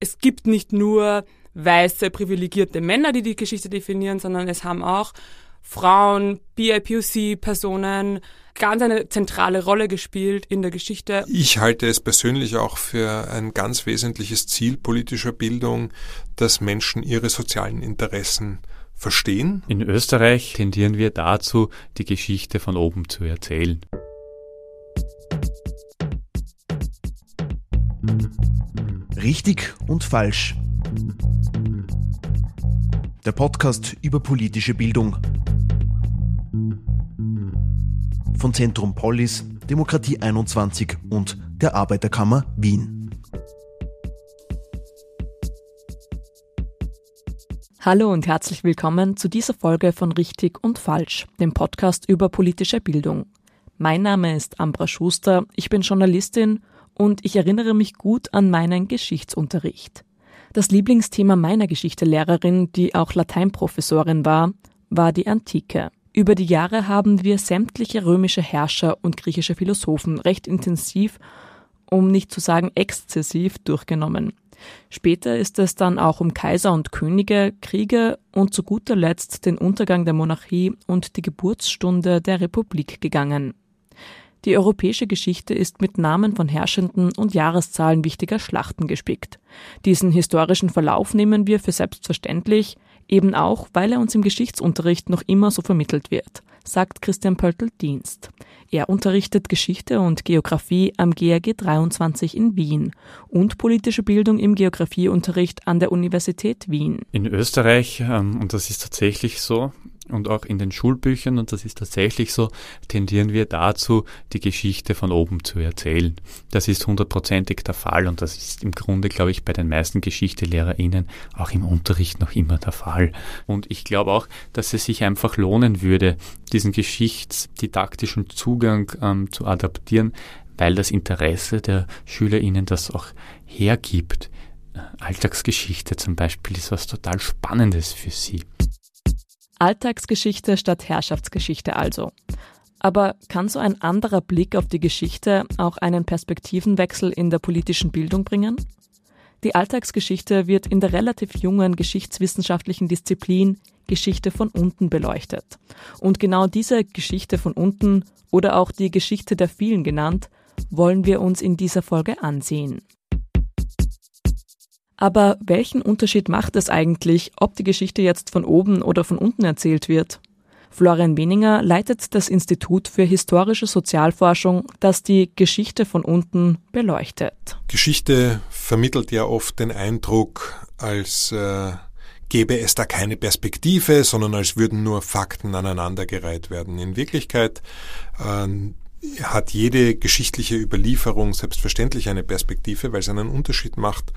es gibt nicht nur weiße, privilegierte Männer, die die Geschichte definieren, sondern es haben auch Frauen, BIPOC-Personen ganz eine zentrale Rolle gespielt in der Geschichte. Ich halte es persönlich auch für ein ganz wesentliches Ziel politischer Bildung, dass Menschen ihre sozialen Interessen verstehen. In Österreich tendieren wir dazu, die Geschichte von oben zu erzählen. Richtig und falsch. Der Podcast über politische Bildung. Von Zentrum Polis, Demokratie 21 und der Arbeiterkammer Wien. Hallo und herzlich willkommen zu dieser Folge von Richtig und Falsch, dem Podcast über politische Bildung. Mein Name ist Ambra Schuster, ich bin Journalistin und ich erinnere mich gut an meinen Geschichtsunterricht. Das Lieblingsthema meiner Geschichtelehrerin, die auch Lateinprofessorin war, war die Antike. Über die Jahre haben wir sämtliche römische Herrscher und griechische Philosophen recht intensiv, um nicht zu sagen exzessiv, durchgenommen. Später ist es dann auch um Kaiser und Könige, Kriege und zu guter Letzt den Untergang der Monarchie und die Geburtsstunde der Republik gegangen. Die europäische Geschichte ist mit Namen von Herrschenden und Jahreszahlen wichtiger Schlachten gespickt. Diesen historischen Verlauf nehmen wir für selbstverständlich, eben auch, weil er uns im Geschichtsunterricht noch immer so vermittelt wird, sagt Christian Pöltl-Dienst. Er unterrichtet Geschichte und Geografie am GRG 23 in Wien und politische Bildung im Geografieunterricht an der Universität Wien. In Österreich, ähm, und das ist tatsächlich so, und auch in den Schulbüchern, und das ist tatsächlich so, tendieren wir dazu, die Geschichte von oben zu erzählen. Das ist hundertprozentig der Fall und das ist im Grunde, glaube ich, bei den meisten GeschichtelehrerInnen auch im Unterricht noch immer der Fall. Und ich glaube auch, dass es sich einfach lohnen würde, diesen geschichtsdidaktischen Zugang ähm, zu adaptieren, weil das Interesse der SchülerInnen das auch hergibt. Alltagsgeschichte zum Beispiel ist was total Spannendes für sie. Alltagsgeschichte statt Herrschaftsgeschichte also. Aber kann so ein anderer Blick auf die Geschichte auch einen Perspektivenwechsel in der politischen Bildung bringen? Die Alltagsgeschichte wird in der relativ jungen geschichtswissenschaftlichen Disziplin Geschichte von unten beleuchtet. Und genau diese Geschichte von unten oder auch die Geschichte der vielen genannt, wollen wir uns in dieser Folge ansehen. Aber welchen Unterschied macht es eigentlich, ob die Geschichte jetzt von oben oder von unten erzählt wird? Florian Weninger leitet das Institut für historische Sozialforschung, das die Geschichte von unten beleuchtet. Geschichte vermittelt ja oft den Eindruck, als äh, gäbe es da keine Perspektive, sondern als würden nur Fakten aneinandergereiht werden. In Wirklichkeit äh, hat jede geschichtliche Überlieferung selbstverständlich eine Perspektive, weil es einen Unterschied macht,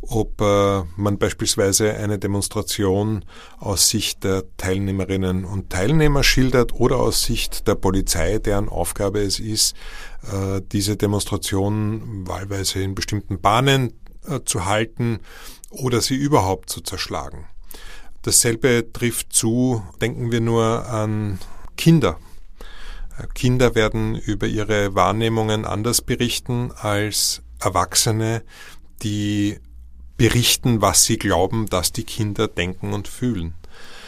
ob äh, man beispielsweise eine Demonstration aus Sicht der Teilnehmerinnen und Teilnehmer schildert oder aus Sicht der Polizei, deren Aufgabe es ist, äh, diese Demonstration wahlweise in bestimmten Bahnen äh, zu halten oder sie überhaupt zu zerschlagen. Dasselbe trifft zu, denken wir nur an Kinder Kinder werden über ihre Wahrnehmungen anders berichten als Erwachsene, die berichten, was sie glauben, dass die Kinder denken und fühlen.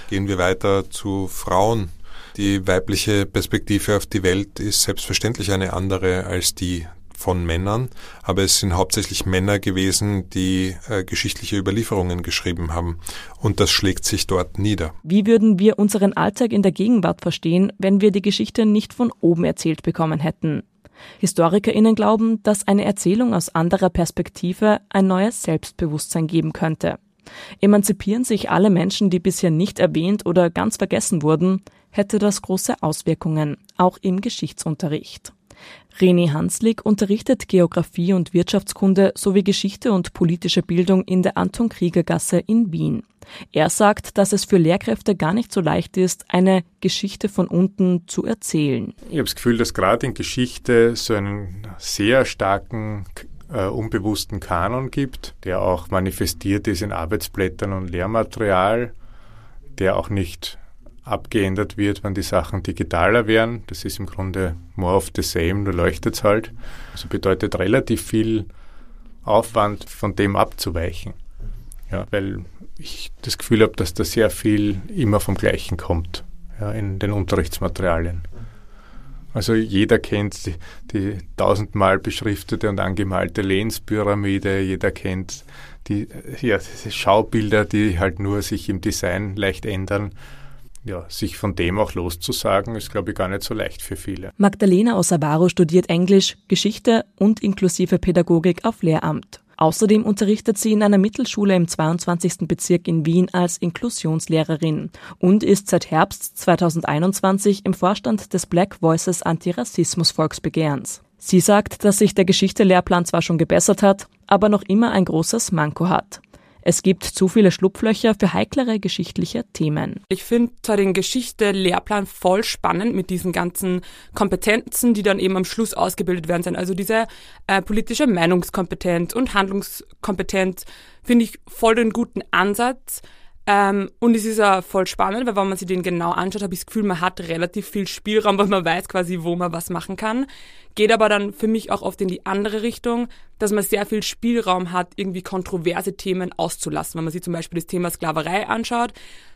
Gehen wir weiter zu Frauen. Die weibliche Perspektive auf die Welt ist selbstverständlich eine andere als die von Männern, aber es sind hauptsächlich Männer gewesen, die äh, geschichtliche Überlieferungen geschrieben haben. Und das schlägt sich dort nieder. Wie würden wir unseren Alltag in der Gegenwart verstehen, wenn wir die Geschichte nicht von oben erzählt bekommen hätten? HistorikerInnen glauben, dass eine Erzählung aus anderer Perspektive ein neues Selbstbewusstsein geben könnte. Emanzipieren sich alle Menschen, die bisher nicht erwähnt oder ganz vergessen wurden, hätte das große Auswirkungen, auch im Geschichtsunterricht. René Hanslik unterrichtet Geografie und Wirtschaftskunde sowie Geschichte und politische Bildung in der Anton Krieger Gasse in Wien. Er sagt, dass es für Lehrkräfte gar nicht so leicht ist, eine Geschichte von unten zu erzählen. Ich habe das Gefühl, dass gerade in Geschichte so einen sehr starken äh, unbewussten Kanon gibt, der auch manifestiert ist in Arbeitsblättern und Lehrmaterial, der auch nicht abgeändert wird, wenn die Sachen digitaler werden. Das ist im Grunde more of the same, nur leuchtet es halt. Also bedeutet relativ viel Aufwand, von dem abzuweichen. Ja, weil ich das Gefühl habe, dass da sehr viel immer vom Gleichen kommt ja, in den Unterrichtsmaterialien. Also jeder kennt die, die tausendmal beschriftete und angemalte Lenspyramide, jeder kennt die, ja, Schaubilder, die halt nur sich im Design leicht ändern. Ja, sich von dem auch loszusagen, ist, glaube ich, gar nicht so leicht für viele. Magdalena Osavaro studiert Englisch, Geschichte und inklusive Pädagogik auf Lehramt. Außerdem unterrichtet sie in einer Mittelschule im 22. Bezirk in Wien als Inklusionslehrerin und ist seit Herbst 2021 im Vorstand des Black Voices Antirassismus Volksbegehrens. Sie sagt, dass sich der Geschichte-Lehrplan zwar schon gebessert hat, aber noch immer ein großes Manko hat. Es gibt zu viele Schlupflöcher für heiklere geschichtliche Themen. Ich finde zwar den Geschichte-Lehrplan voll spannend mit diesen ganzen Kompetenzen, die dann eben am Schluss ausgebildet werden sind. Also diese äh, politische Meinungskompetenz und Handlungskompetenz finde ich voll den guten Ansatz. Ähm, und es ist ja voll spannend, weil wenn man sich den genau anschaut, habe ich das Gefühl, man hat relativ viel Spielraum, weil man weiß quasi, wo man was machen kann. Geht aber dann für mich auch oft in die andere Richtung, dass man sehr viel Spielraum hat, irgendwie kontroverse Themen auszulassen. Wenn man sich zum Beispiel das Thema Sklaverei anschaut,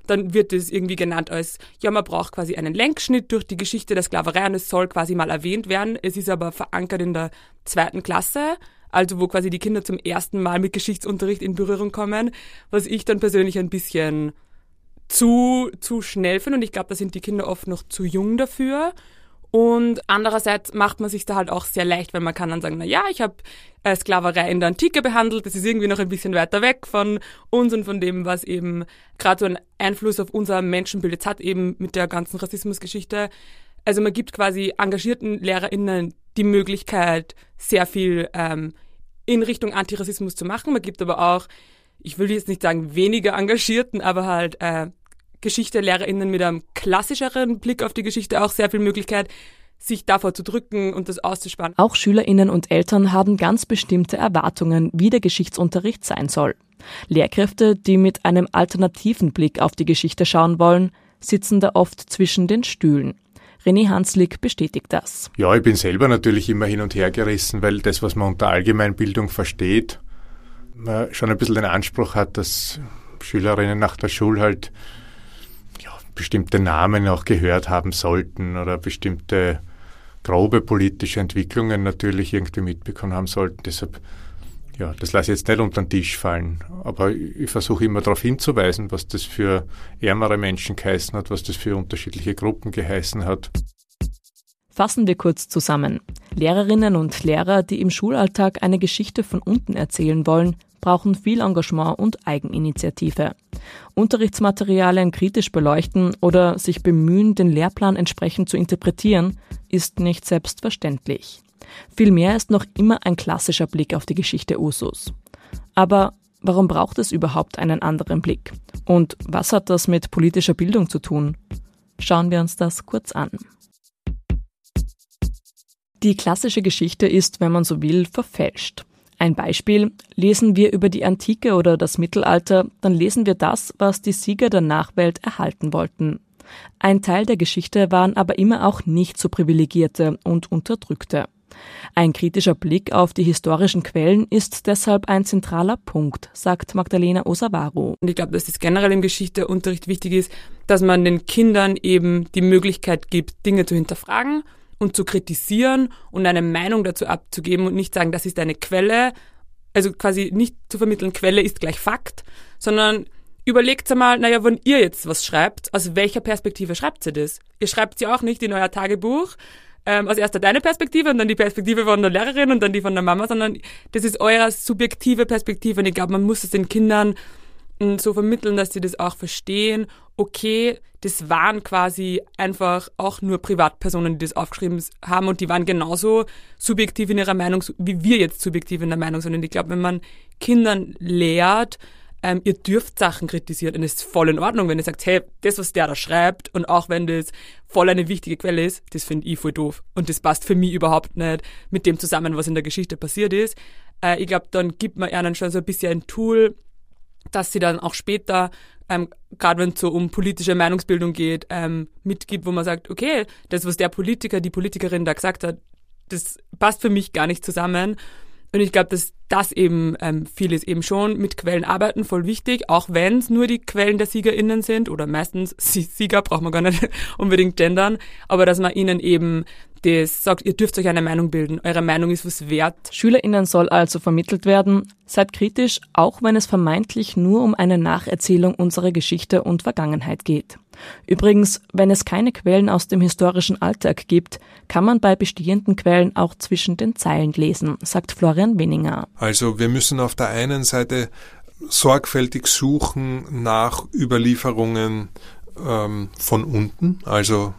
dann wird es irgendwie genannt als, ja, man braucht quasi einen Lenkschnitt durch die Geschichte der Sklaverei und es soll quasi mal erwähnt werden. Es ist aber verankert in der zweiten Klasse also wo quasi die Kinder zum ersten Mal mit Geschichtsunterricht in Berührung kommen, was ich dann persönlich ein bisschen zu, zu schnell finde und ich glaube, da sind die Kinder oft noch zu jung dafür. Und andererseits macht man sich da halt auch sehr leicht, weil man kann dann sagen, na ja, ich habe äh, Sklaverei in der Antike behandelt, das ist irgendwie noch ein bisschen weiter weg von uns und von dem, was eben gerade so einen Einfluss auf unser Menschenbild jetzt hat, eben mit der ganzen Rassismusgeschichte. Also man gibt quasi engagierten LehrerInnen die Möglichkeit, sehr viel ähm, in Richtung Antirassismus zu machen. Man gibt aber auch, ich will jetzt nicht sagen weniger Engagierten, aber halt äh, GeschichtelehrerInnen mit einem klassischeren Blick auf die Geschichte auch sehr viel Möglichkeit, sich davor zu drücken und das auszusparen. Auch SchülerInnen und Eltern haben ganz bestimmte Erwartungen, wie der Geschichtsunterricht sein soll. Lehrkräfte, die mit einem alternativen Blick auf die Geschichte schauen wollen, sitzen da oft zwischen den Stühlen. René Hanslik bestätigt das. Ja, ich bin selber natürlich immer hin und her gerissen, weil das, was man unter Allgemeinbildung versteht, man schon ein bisschen den Anspruch hat, dass Schülerinnen nach der Schule halt bestimmte Namen auch gehört haben sollten oder bestimmte grobe politische Entwicklungen natürlich irgendwie mitbekommen haben sollten. Deshalb ja, das lasse ich jetzt nicht unter den Tisch fallen. Aber ich versuche immer darauf hinzuweisen, was das für ärmere Menschen geheißen hat, was das für unterschiedliche Gruppen geheißen hat. Fassen wir kurz zusammen. Lehrerinnen und Lehrer, die im Schulalltag eine Geschichte von unten erzählen wollen, brauchen viel Engagement und Eigeninitiative. Unterrichtsmaterialien kritisch beleuchten oder sich bemühen, den Lehrplan entsprechend zu interpretieren, ist nicht selbstverständlich. Vielmehr ist noch immer ein klassischer Blick auf die Geschichte Usus. Aber warum braucht es überhaupt einen anderen Blick? Und was hat das mit politischer Bildung zu tun? Schauen wir uns das kurz an. Die klassische Geschichte ist, wenn man so will, verfälscht. Ein Beispiel, lesen wir über die Antike oder das Mittelalter, dann lesen wir das, was die Sieger der Nachwelt erhalten wollten. Ein Teil der Geschichte waren aber immer auch nicht so privilegierte und unterdrückte. Ein kritischer Blick auf die historischen Quellen ist deshalb ein zentraler Punkt, sagt Magdalena Osavaro. Und ich glaube, dass es generell im Geschichteunterricht wichtig ist, dass man den Kindern eben die Möglichkeit gibt, Dinge zu hinterfragen und zu kritisieren und eine Meinung dazu abzugeben und nicht sagen, das ist eine Quelle, also quasi nicht zu vermitteln, Quelle ist gleich Fakt, sondern überlegt einmal, naja, wenn ihr jetzt was schreibt, aus welcher Perspektive schreibt ihr das? Ihr schreibt ja auch nicht in euer Tagebuch, ähm, aus erster deine Perspektive und dann die Perspektive von der Lehrerin und dann die von der Mama, sondern das ist eure subjektive Perspektive und ich glaube, man muss es den Kindern so vermitteln, dass sie das auch verstehen. Okay, das waren quasi einfach auch nur Privatpersonen, die das aufgeschrieben haben und die waren genauso subjektiv in ihrer Meinung, wie wir jetzt subjektiv in der Meinung sind. Und ich glaube, wenn man Kindern lehrt, ähm, ihr dürft Sachen kritisieren es ist voll in Ordnung, wenn ihr sagt, hey, das, was der da schreibt und auch wenn das voll eine wichtige Quelle ist, das finde ich voll doof und das passt für mich überhaupt nicht mit dem zusammen, was in der Geschichte passiert ist. Äh, ich glaube, dann gibt man ihnen schon so ein bisschen ein Tool, dass sie dann auch später, ähm, gerade wenn es so um politische Meinungsbildung geht, ähm, mitgibt, wo man sagt, okay, das, was der Politiker, die Politikerin da gesagt hat, das passt für mich gar nicht zusammen. Und ich glaube, dass das eben ähm, vieles eben schon mit Quellen arbeiten, voll wichtig, auch wenn es nur die Quellen der SiegerInnen sind oder meistens Sieger, braucht man gar nicht unbedingt gendern, aber dass man ihnen eben das sagt, ihr dürft euch eine Meinung bilden, eure Meinung ist was wert. SchülerInnen soll also vermittelt werden, seid kritisch, auch wenn es vermeintlich nur um eine Nacherzählung unserer Geschichte und Vergangenheit geht. Übrigens, wenn es keine Quellen aus dem historischen Alltag gibt, kann man bei bestehenden Quellen auch zwischen den Zeilen lesen, sagt Florian Wenninger. Also wir müssen auf der einen Seite sorgfältig suchen nach Überlieferungen ähm, von unten, also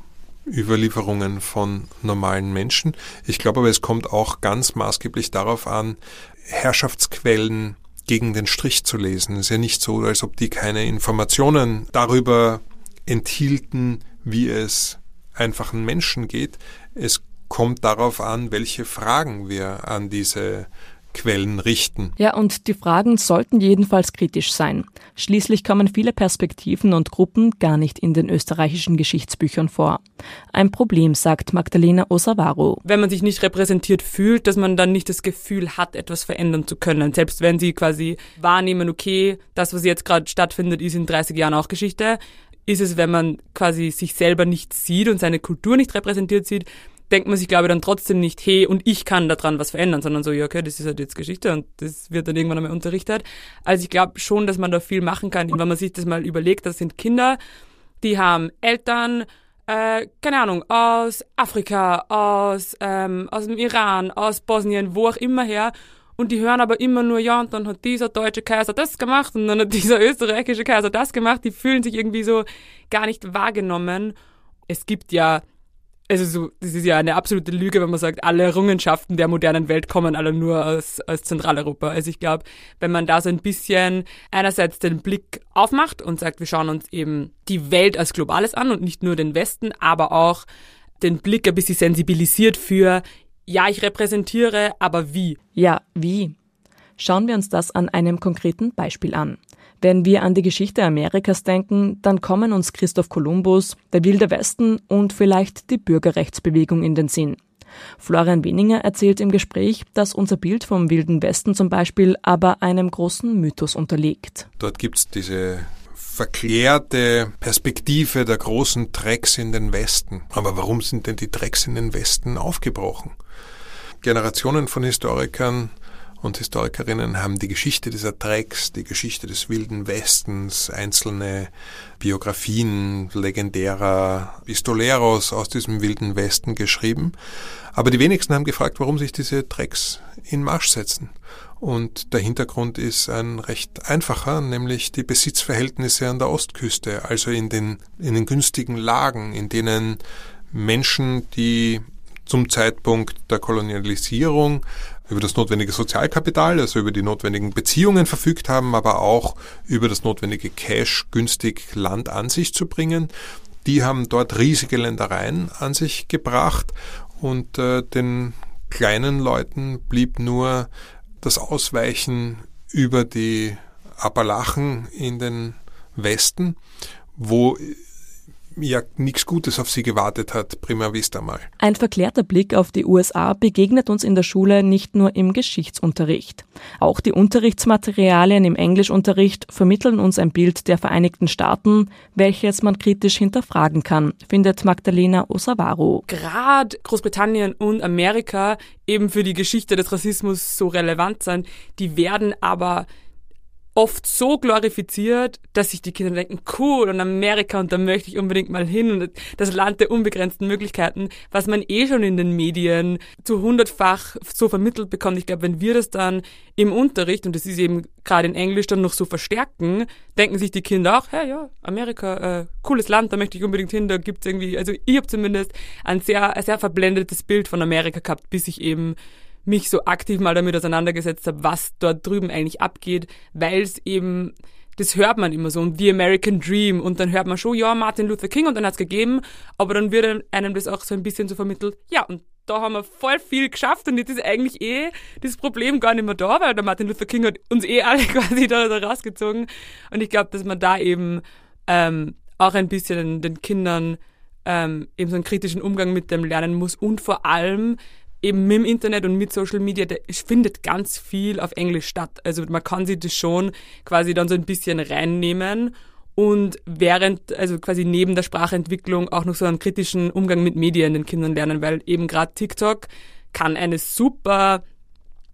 Überlieferungen von normalen Menschen. Ich glaube aber, es kommt auch ganz maßgeblich darauf an, Herrschaftsquellen gegen den Strich zu lesen. Es ist ja nicht so, als ob die keine Informationen darüber enthielten, wie es einfachen Menschen geht. Es kommt darauf an, welche Fragen wir an diese Quellen richten. Ja, und die Fragen sollten jedenfalls kritisch sein. Schließlich kommen viele Perspektiven und Gruppen gar nicht in den österreichischen Geschichtsbüchern vor. Ein Problem, sagt Magdalena Osavaro. Wenn man sich nicht repräsentiert fühlt, dass man dann nicht das Gefühl hat, etwas verändern zu können. Selbst wenn sie quasi wahrnehmen, okay, das, was jetzt gerade stattfindet, ist in 30 Jahren auch Geschichte, ist es, wenn man quasi sich selber nicht sieht und seine Kultur nicht repräsentiert sieht, denkt man sich, glaube ich, dann trotzdem nicht, hey, und ich kann daran was verändern, sondern so, ja, okay, das ist halt jetzt Geschichte und das wird dann irgendwann einmal unterrichtet. Also ich glaube schon, dass man da viel machen kann, wenn man sich das mal überlegt, das sind Kinder, die haben Eltern, äh, keine Ahnung, aus Afrika, aus, ähm, aus dem Iran, aus Bosnien, wo auch immer her. Und die hören aber immer nur, ja, und dann hat dieser deutsche Kaiser das gemacht und dann hat dieser österreichische Kaiser das gemacht. Die fühlen sich irgendwie so gar nicht wahrgenommen. Es gibt ja also so, das ist ja eine absolute Lüge, wenn man sagt, alle Errungenschaften der modernen Welt kommen alle nur aus, aus Zentraleuropa. Also ich glaube, wenn man da so ein bisschen einerseits den Blick aufmacht und sagt, wir schauen uns eben die Welt als Globales an und nicht nur den Westen, aber auch den Blick ein bisschen sensibilisiert für, ja, ich repräsentiere, aber wie? Ja, wie? Schauen wir uns das an einem konkreten Beispiel an. Wenn wir an die Geschichte Amerikas denken, dann kommen uns Christoph Kolumbus, der Wilde Westen und vielleicht die Bürgerrechtsbewegung in den Sinn. Florian Weninger erzählt im Gespräch, dass unser Bild vom Wilden Westen zum Beispiel aber einem großen Mythos unterliegt. Dort gibt es diese verklärte Perspektive der großen Drecks in den Westen. Aber warum sind denn die Drecks in den Westen aufgebrochen? Generationen von Historikern und Historikerinnen haben die Geschichte dieser Drecks, die Geschichte des wilden Westens, einzelne Biografien legendärer Pistoleros aus diesem wilden Westen geschrieben. Aber die wenigsten haben gefragt, warum sich diese Drecks in Marsch setzen. Und der Hintergrund ist ein recht einfacher, nämlich die Besitzverhältnisse an der Ostküste, also in den, in den günstigen Lagen, in denen Menschen, die zum Zeitpunkt der Kolonialisierung über das notwendige Sozialkapital, also über die notwendigen Beziehungen verfügt haben, aber auch über das notwendige Cash günstig Land an sich zu bringen. Die haben dort riesige Ländereien an sich gebracht und äh, den kleinen Leuten blieb nur das Ausweichen über die Appalachen in den Westen, wo ja nichts Gutes auf sie gewartet hat, prima vista mal. Ein verklärter Blick auf die USA begegnet uns in der Schule nicht nur im Geschichtsunterricht. Auch die Unterrichtsmaterialien im Englischunterricht vermitteln uns ein Bild der Vereinigten Staaten, welches man kritisch hinterfragen kann, findet Magdalena Osavaro. Gerade Großbritannien und Amerika eben für die Geschichte des Rassismus so relevant sind, die werden aber oft so glorifiziert, dass sich die Kinder denken, cool, und Amerika, und da möchte ich unbedingt mal hin, und das Land der unbegrenzten Möglichkeiten, was man eh schon in den Medien zu hundertfach so vermittelt bekommt. Ich glaube, wenn wir das dann im Unterricht, und das ist eben gerade in Englisch dann noch so verstärken, denken sich die Kinder auch, hey, ja, Amerika, äh, cooles Land, da möchte ich unbedingt hin, da gibt's irgendwie, also ich habe zumindest ein sehr, ein sehr verblendetes Bild von Amerika gehabt, bis ich eben mich so aktiv mal damit auseinandergesetzt habe, was dort drüben eigentlich abgeht, weil es eben das hört man immer so, und The American Dream, und dann hört man schon, ja, Martin Luther King, und dann hat's gegeben, aber dann wird einem das auch so ein bisschen so vermittelt, ja, und da haben wir voll viel geschafft, und jetzt ist eigentlich eh das Problem gar nicht mehr da, weil der Martin Luther King hat uns eh alle quasi da, da rausgezogen, und ich glaube, dass man da eben ähm, auch ein bisschen den Kindern ähm, eben so einen kritischen Umgang mit dem lernen muss, und vor allem eben mit dem Internet und mit Social Media, da findet ganz viel auf Englisch statt. Also man kann sich das schon quasi dann so ein bisschen reinnehmen und während, also quasi neben der Sprachentwicklung auch noch so einen kritischen Umgang mit Medien den Kindern lernen, weil eben gerade TikTok kann eine super,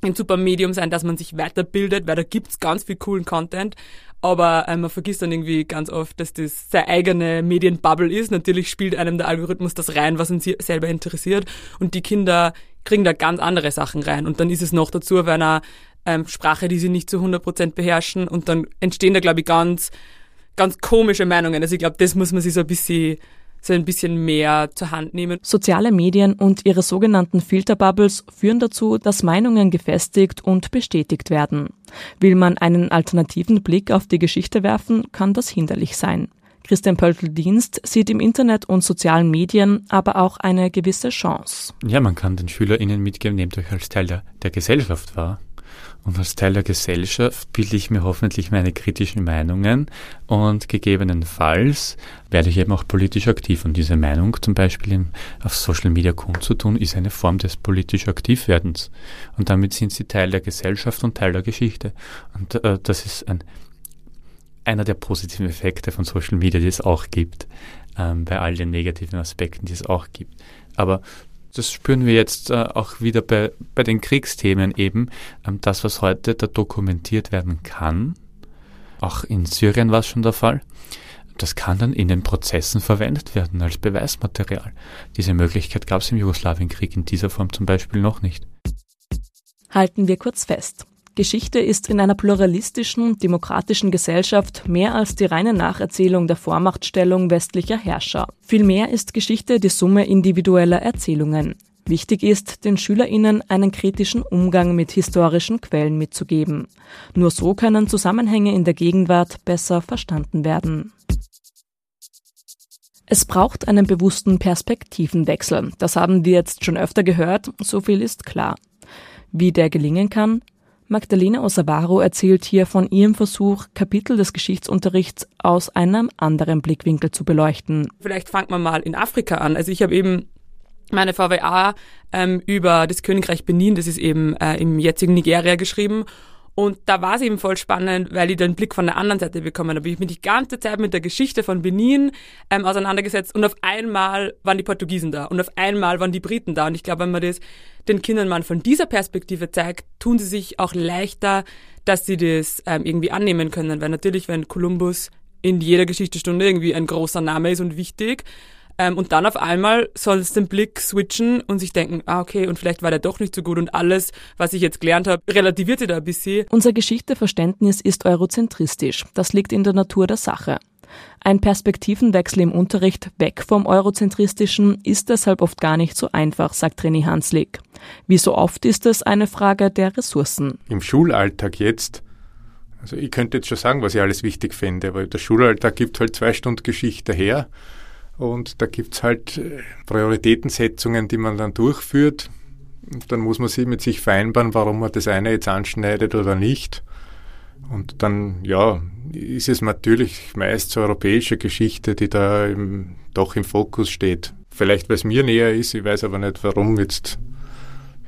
ein super Medium sein, dass man sich weiterbildet, weil da gibt's ganz viel coolen Content, aber äh, man vergisst dann irgendwie ganz oft, dass das seine eigene Medienbubble ist. Natürlich spielt einem der Algorithmus das rein, was uns selber interessiert und die Kinder kriegen da ganz andere Sachen rein und dann ist es noch dazu auf einer ähm, Sprache, die sie nicht zu 100% beherrschen und dann entstehen da, glaube ich, ganz, ganz komische Meinungen. Also ich glaube, das muss man sich so ein bisschen so ein bisschen mehr zur Hand nehmen. Soziale Medien und ihre sogenannten Filterbubbles führen dazu, dass Meinungen gefestigt und bestätigt werden. Will man einen alternativen Blick auf die Geschichte werfen, kann das hinderlich sein. Christian Pöltl-Dienst sieht im Internet und sozialen Medien aber auch eine gewisse Chance. Ja, man kann den SchülerInnen mitgeben, nehmt euch als Teil der, der Gesellschaft wahr. Und als Teil der Gesellschaft bilde ich mir hoffentlich meine kritischen Meinungen und gegebenenfalls werde ich eben auch politisch aktiv. Und diese Meinung zum Beispiel im, auf Social Media kundzutun, ist eine Form des politisch Aktivwerdens. Und damit sind sie Teil der Gesellschaft und Teil der Geschichte. Und äh, das ist ein, einer der positiven Effekte von Social Media, die es auch gibt, ähm, bei all den negativen Aspekten, die es auch gibt. Aber das spüren wir jetzt äh, auch wieder bei, bei den Kriegsthemen eben, ähm, das, was heute da dokumentiert werden kann. Auch in Syrien war es schon der Fall. Das kann dann in den Prozessen verwendet werden als Beweismaterial. Diese Möglichkeit gab es im Jugoslawienkrieg in dieser Form zum Beispiel noch nicht. Halten wir kurz fest. Geschichte ist in einer pluralistischen, demokratischen Gesellschaft mehr als die reine Nacherzählung der Vormachtstellung westlicher Herrscher. Vielmehr ist Geschichte die Summe individueller Erzählungen. Wichtig ist, den SchülerInnen einen kritischen Umgang mit historischen Quellen mitzugeben. Nur so können Zusammenhänge in der Gegenwart besser verstanden werden. Es braucht einen bewussten Perspektivenwechsel. Das haben wir jetzt schon öfter gehört, so viel ist klar. Wie der gelingen kann, Magdalena Osavaro erzählt hier von ihrem Versuch, Kapitel des Geschichtsunterrichts aus einem anderen Blickwinkel zu beleuchten. Vielleicht fangen wir mal in Afrika an. Also ich habe eben meine VWA ähm, über das Königreich Benin, das ist eben äh, im jetzigen Nigeria geschrieben. Und da war es eben voll spannend, weil ich den Blick von der anderen Seite bekommen habe. Ich bin die ganze Zeit mit der Geschichte von Benin ähm, auseinandergesetzt und auf einmal waren die Portugiesen da und auf einmal waren die Briten da. Und ich glaube, wenn man das den Kindern mal von dieser Perspektive zeigt, tun sie sich auch leichter, dass sie das ähm, irgendwie annehmen können. Weil natürlich, wenn Kolumbus in jeder Geschichtestunde irgendwie ein großer Name ist und wichtig, ähm, und dann auf einmal soll es den Blick switchen und sich denken, ah okay, und vielleicht war der doch nicht so gut und alles, was ich jetzt gelernt habe, relativiert sich da ein bisschen. Unser Geschichteverständnis ist eurozentristisch. Das liegt in der Natur der Sache. Ein Perspektivenwechsel im Unterricht weg vom Eurozentristischen ist deshalb oft gar nicht so einfach, sagt René Hanslik. Wie so oft ist es eine Frage der Ressourcen. Im Schulalltag jetzt, also ich könnte jetzt schon sagen, was ich alles wichtig finde, aber der Schulalltag gibt halt zwei Stunden Geschichte her und da gibt es halt äh, Prioritätensetzungen, die man dann durchführt. Und dann muss man sich mit sich vereinbaren, warum man das eine jetzt anschneidet oder nicht. Und dann, ja, ist es natürlich meist so europäische Geschichte, die da im, doch im Fokus steht. Vielleicht, weil es mir näher ist, ich weiß aber nicht, warum jetzt.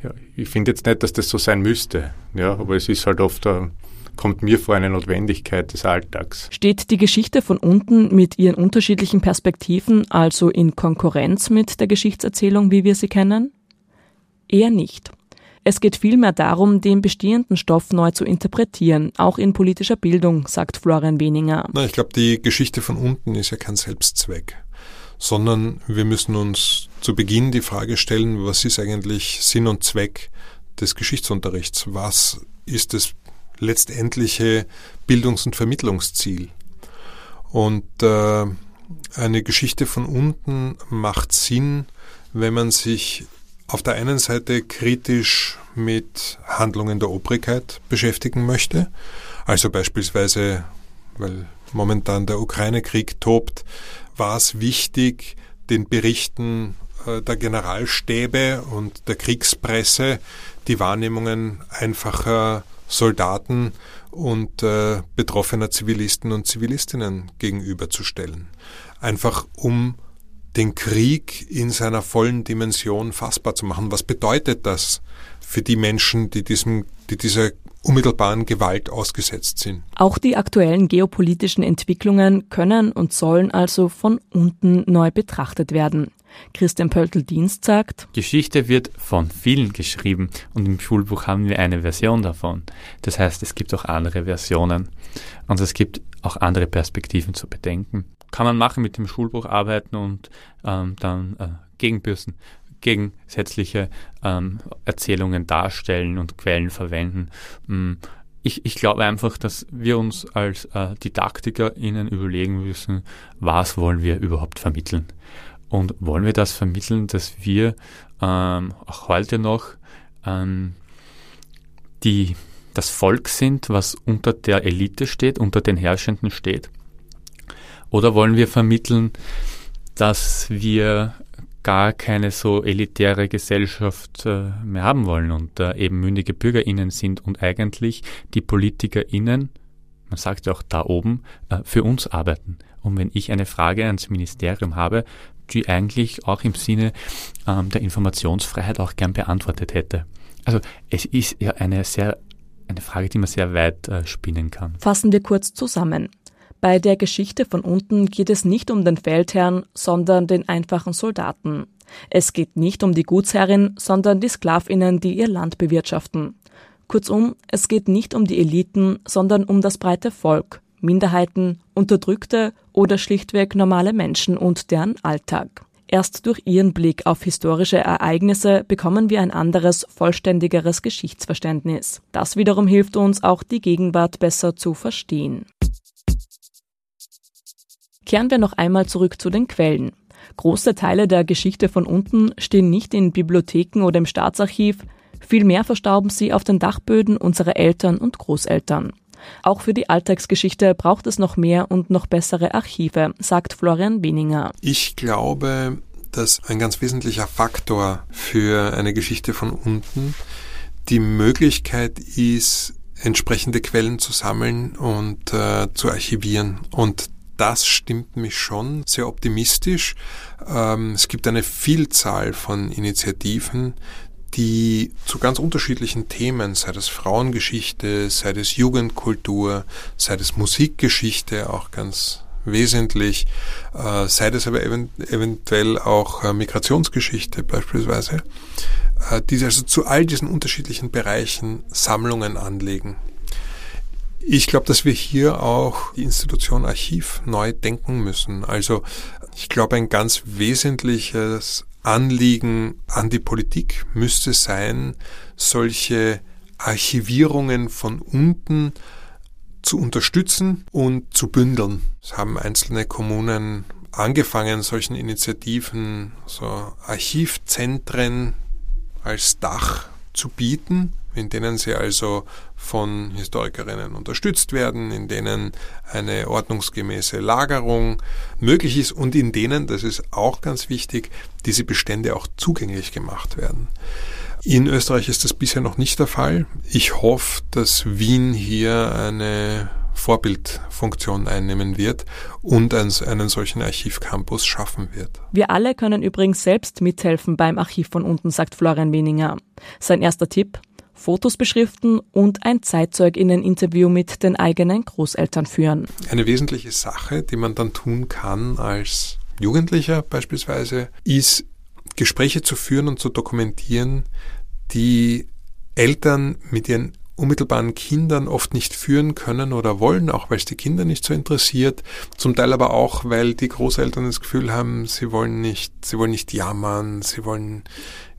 Ja, ich finde jetzt nicht, dass das so sein müsste. Ja, aber es ist halt oft, eine, kommt mir vor, eine Notwendigkeit des Alltags. Steht die Geschichte von unten mit ihren unterschiedlichen Perspektiven also in Konkurrenz mit der Geschichtserzählung, wie wir sie kennen? Eher nicht. Es geht vielmehr darum, den bestehenden Stoff neu zu interpretieren, auch in politischer Bildung, sagt Florian Weninger. Na, ich glaube, die Geschichte von unten ist ja kein Selbstzweck, sondern wir müssen uns zu Beginn die Frage stellen, was ist eigentlich Sinn und Zweck des Geschichtsunterrichts? Was ist das letztendliche Bildungs- und Vermittlungsziel? Und äh, eine Geschichte von unten macht Sinn, wenn man sich auf der einen Seite kritisch mit Handlungen der Obrigkeit beschäftigen möchte, also beispielsweise, weil momentan der Ukraine-Krieg tobt, war es wichtig, den Berichten äh, der Generalstäbe und der Kriegspresse die Wahrnehmungen einfacher Soldaten und äh, betroffener Zivilisten und Zivilistinnen gegenüberzustellen. Einfach um den Krieg in seiner vollen Dimension fassbar zu machen. Was bedeutet das für die Menschen, die diesem, die dieser unmittelbaren Gewalt ausgesetzt sind. Auch die aktuellen geopolitischen Entwicklungen können und sollen also von unten neu betrachtet werden. Christian Pöltl-Dienst sagt, Geschichte wird von vielen geschrieben und im Schulbuch haben wir eine Version davon. Das heißt, es gibt auch andere Versionen und es gibt auch andere Perspektiven zu bedenken. Kann man machen mit dem Schulbuch arbeiten und ähm, dann äh, gegenbürsten gegensätzliche ähm, Erzählungen darstellen und Quellen verwenden. Mm, ich, ich glaube einfach, dass wir uns als äh, DidaktikerInnen überlegen müssen, was wollen wir überhaupt vermitteln. Und wollen wir das vermitteln, dass wir ähm, auch heute noch ähm, die, das Volk sind, was unter der Elite steht, unter den Herrschenden steht? Oder wollen wir vermitteln, dass wir gar keine so elitäre Gesellschaft äh, mehr haben wollen und äh, eben mündige BürgerInnen sind und eigentlich die PolitikerInnen, man sagt ja auch da oben, äh, für uns arbeiten. Und wenn ich eine Frage ans Ministerium habe, die eigentlich auch im Sinne ähm, der Informationsfreiheit auch gern beantwortet hätte. Also es ist ja eine sehr eine Frage, die man sehr weit äh, spinnen kann. Fassen wir kurz zusammen. Bei der Geschichte von unten geht es nicht um den Feldherrn, sondern den einfachen Soldaten. Es geht nicht um die Gutsherrin, sondern die Sklavinnen, die ihr Land bewirtschaften. Kurzum, es geht nicht um die Eliten, sondern um das breite Volk, Minderheiten, Unterdrückte oder schlichtweg normale Menschen und deren Alltag. Erst durch ihren Blick auf historische Ereignisse bekommen wir ein anderes, vollständigeres Geschichtsverständnis. Das wiederum hilft uns auch, die Gegenwart besser zu verstehen. Kehren wir noch einmal zurück zu den Quellen. Große Teile der Geschichte von unten stehen nicht in Bibliotheken oder im Staatsarchiv, vielmehr verstauben sie auf den Dachböden unserer Eltern und Großeltern. Auch für die Alltagsgeschichte braucht es noch mehr und noch bessere Archive, sagt Florian Weninger. Ich glaube, dass ein ganz wesentlicher Faktor für eine Geschichte von unten die Möglichkeit ist, entsprechende Quellen zu sammeln und äh, zu archivieren. Und das stimmt mich schon sehr optimistisch. Ähm, es gibt eine Vielzahl von Initiativen, die zu ganz unterschiedlichen Themen, sei das Frauengeschichte, sei das Jugendkultur, sei das Musikgeschichte, auch ganz wesentlich, äh, sei das aber eventuell auch äh, Migrationsgeschichte beispielsweise, äh, die also zu all diesen unterschiedlichen Bereichen Sammlungen anlegen. Ich glaube, dass wir hier auch die Institution Archiv neu denken müssen. Also ich glaube, ein ganz wesentliches Anliegen an die Politik müsste sein, solche Archivierungen von unten zu unterstützen und zu bündeln. Es haben einzelne Kommunen angefangen, solchen Initiativen, so Archivzentren als Dach zu bieten, in denen sie also von Historikerinnen unterstützt werden, in denen eine ordnungsgemäße Lagerung möglich ist und in denen, das ist auch ganz wichtig, diese Bestände auch zugänglich gemacht werden. In Österreich ist das bisher noch nicht der Fall. Ich hoffe, dass Wien hier eine Vorbildfunktion einnehmen wird und einen solchen Archivcampus schaffen wird. Wir alle können übrigens selbst mithelfen beim Archiv von unten, sagt Florian Weninger. Sein erster Tipp, Fotos beschriften und ein Zeitzeuginnen-Interview mit den eigenen Großeltern führen. Eine wesentliche Sache, die man dann tun kann als Jugendlicher beispielsweise, ist Gespräche zu führen und zu dokumentieren, die Eltern mit ihren unmittelbaren Kindern oft nicht führen können oder wollen, auch weil es die Kinder nicht so interessiert. Zum Teil aber auch, weil die Großeltern das Gefühl haben, sie wollen nicht, sie wollen nicht jammern, sie wollen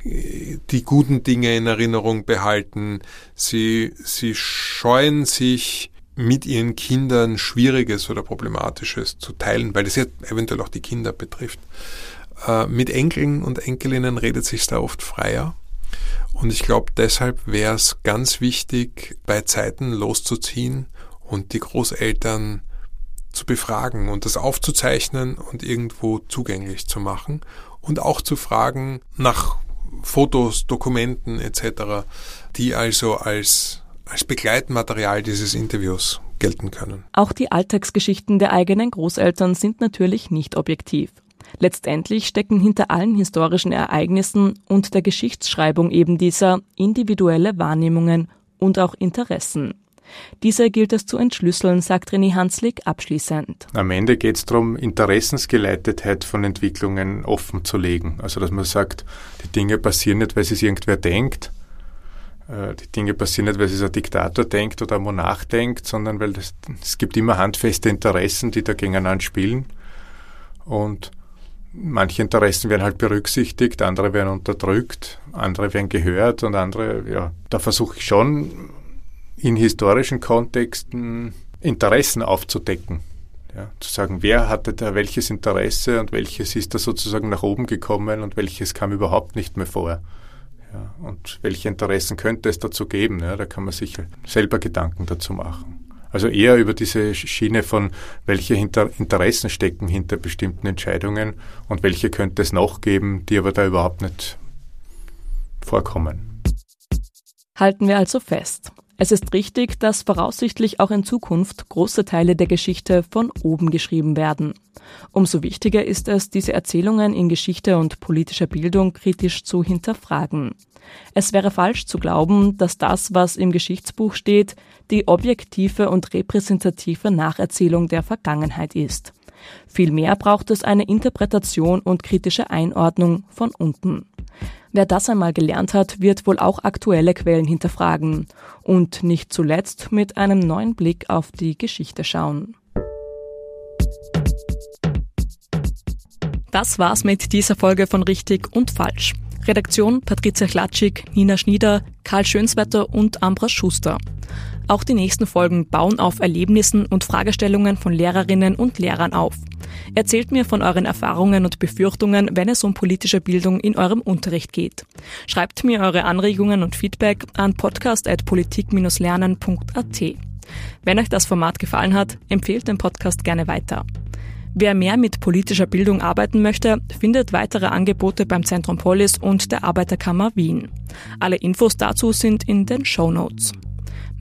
die guten Dinge in Erinnerung behalten. Sie, sie scheuen sich mit ihren Kindern Schwieriges oder Problematisches zu teilen, weil das ja eventuell auch die Kinder betrifft. Äh, mit Enkeln und Enkelinnen redet sich da oft freier. Und ich glaube, deshalb wäre es ganz wichtig, bei Zeiten loszuziehen und die Großeltern zu befragen und das aufzuzeichnen und irgendwo zugänglich zu machen und auch zu fragen nach Fotos, Dokumenten etc., die also als, als Begleitmaterial dieses Interviews gelten können. Auch die Alltagsgeschichten der eigenen Großeltern sind natürlich nicht objektiv. Letztendlich stecken hinter allen historischen Ereignissen und der Geschichtsschreibung eben dieser individuelle Wahrnehmungen und auch Interessen. Diese gilt es zu entschlüsseln, sagt René Hanslik abschließend. Am Ende geht es darum, Interessensgeleitetheit von Entwicklungen offen zu legen. Also dass man sagt, die Dinge passieren nicht, weil es irgendwer denkt, äh, die Dinge passieren nicht, weil es ein Diktator denkt oder ein Monarch denkt, sondern weil das, es gibt immer handfeste Interessen, die da gegeneinander spielen. Und manche Interessen werden halt berücksichtigt, andere werden unterdrückt, andere werden gehört und andere, ja, da versuche ich schon in historischen Kontexten Interessen aufzudecken. Ja, zu sagen, wer hatte da welches Interesse und welches ist da sozusagen nach oben gekommen und welches kam überhaupt nicht mehr vor. Ja, und welche Interessen könnte es dazu geben? Ja, da kann man sich selber Gedanken dazu machen. Also eher über diese Schiene von, welche Interessen stecken hinter bestimmten Entscheidungen und welche könnte es noch geben, die aber da überhaupt nicht vorkommen. Halten wir also fest. Es ist richtig, dass voraussichtlich auch in Zukunft große Teile der Geschichte von oben geschrieben werden. Umso wichtiger ist es, diese Erzählungen in Geschichte und politischer Bildung kritisch zu hinterfragen. Es wäre falsch zu glauben, dass das, was im Geschichtsbuch steht, die objektive und repräsentative Nacherzählung der Vergangenheit ist. Vielmehr braucht es eine Interpretation und kritische Einordnung von unten. Wer das einmal gelernt hat, wird wohl auch aktuelle Quellen hinterfragen und nicht zuletzt mit einem neuen Blick auf die Geschichte schauen. Das war's mit dieser Folge von Richtig und Falsch. Redaktion Patricia Klatschik, Nina Schnieder, Karl Schönswetter und Ambras Schuster. Auch die nächsten Folgen bauen auf Erlebnissen und Fragestellungen von Lehrerinnen und Lehrern auf. Erzählt mir von euren Erfahrungen und Befürchtungen, wenn es um politische Bildung in eurem Unterricht geht. Schreibt mir eure Anregungen und Feedback an podcast.politik-lernen.at. Wenn euch das Format gefallen hat, empfehlt den Podcast gerne weiter. Wer mehr mit politischer Bildung arbeiten möchte, findet weitere Angebote beim Zentrum Polis und der Arbeiterkammer Wien. Alle Infos dazu sind in den Show Notes.